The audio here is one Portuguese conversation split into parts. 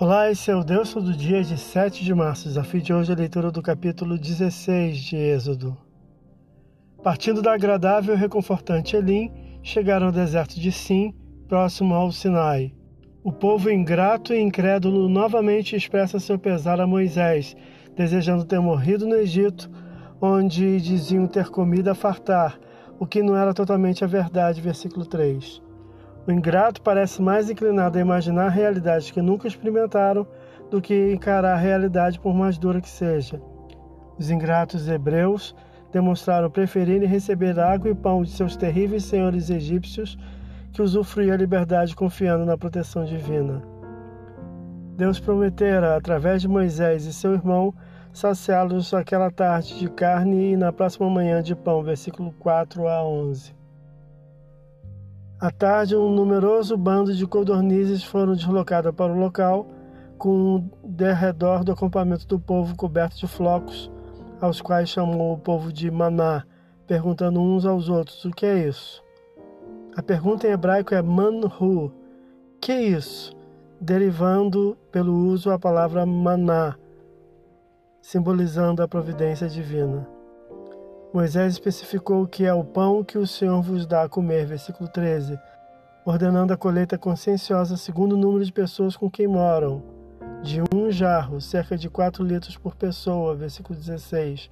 Olá, esse é o Deus do dia de 7 de março. Desafio de hoje é a leitura do capítulo 16 de Êxodo. Partindo da agradável e reconfortante Elim, chegaram ao deserto de Sim, próximo ao Sinai. O povo ingrato e incrédulo novamente expressa seu pesar a Moisés, desejando ter morrido no Egito, onde diziam ter comida a fartar, o que não era totalmente a verdade. Versículo 3. O ingrato parece mais inclinado a imaginar realidades que nunca experimentaram do que encarar a realidade por mais dura que seja. Os ingratos hebreus demonstraram preferirem receber água e pão de seus terríveis senhores egípcios que usufruir a liberdade confiando na proteção divina. Deus prometera, através de Moisés e seu irmão, saciá-los aquela tarde de carne e na próxima manhã de pão. Versículo 4 a 11. À tarde, um numeroso bando de codornizes foram deslocados para o local, com o derredor do acampamento do povo coberto de flocos, aos quais chamou o povo de maná, perguntando uns aos outros: O que é isso? A pergunta em hebraico é manhu, que é isso? Derivando pelo uso a palavra maná, simbolizando a providência divina. Moisés especificou que é o pão que o Senhor vos dá a comer, versículo 13, ordenando a colheita conscienciosa segundo o número de pessoas com quem moram, de um jarro, cerca de 4 litros por pessoa, versículo 16,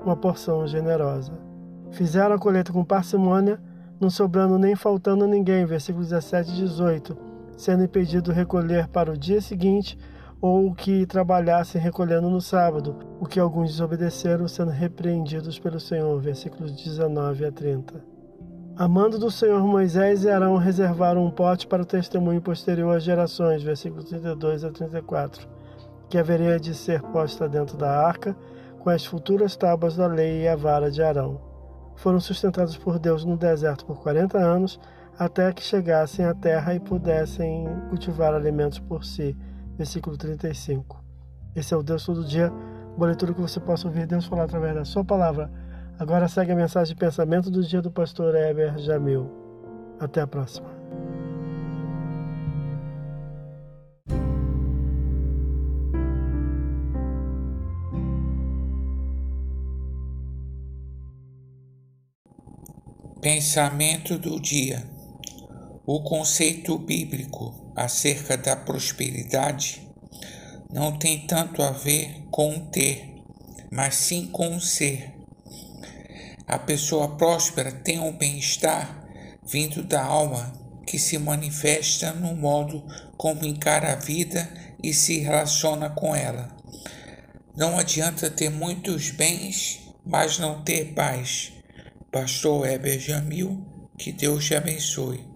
uma porção generosa. Fizeram a colheita com parcimônia, não sobrando nem faltando a ninguém, versículos 17 e 18, sendo impedido recolher para o dia seguinte ou que trabalhassem recolhendo no sábado, o que alguns desobedeceram, sendo repreendidos pelo Senhor. Versículos 19 a 30. Amando do Senhor Moisés e Arão reservaram um pote para o testemunho posterior às gerações, versículos 32 a 34, que haveria de ser posta dentro da arca, com as futuras tábuas da lei e a vara de Arão. Foram sustentados por Deus no deserto por 40 anos, até que chegassem à terra e pudessem cultivar alimentos por si versículo 35. Esse é o Deus todo dia, uma leitura que você possa ouvir Deus falar através da sua palavra. Agora segue a mensagem de pensamento do dia do pastor Heber Jamil. Até a próxima. Pensamento do dia. O conceito bíblico acerca da prosperidade não tem tanto a ver com ter, mas sim com ser. A pessoa próspera tem um bem-estar vindo da alma que se manifesta no modo como encara a vida e se relaciona com ela. Não adianta ter muitos bens, mas não ter paz. Pastor Heber Jamil, que Deus te abençoe.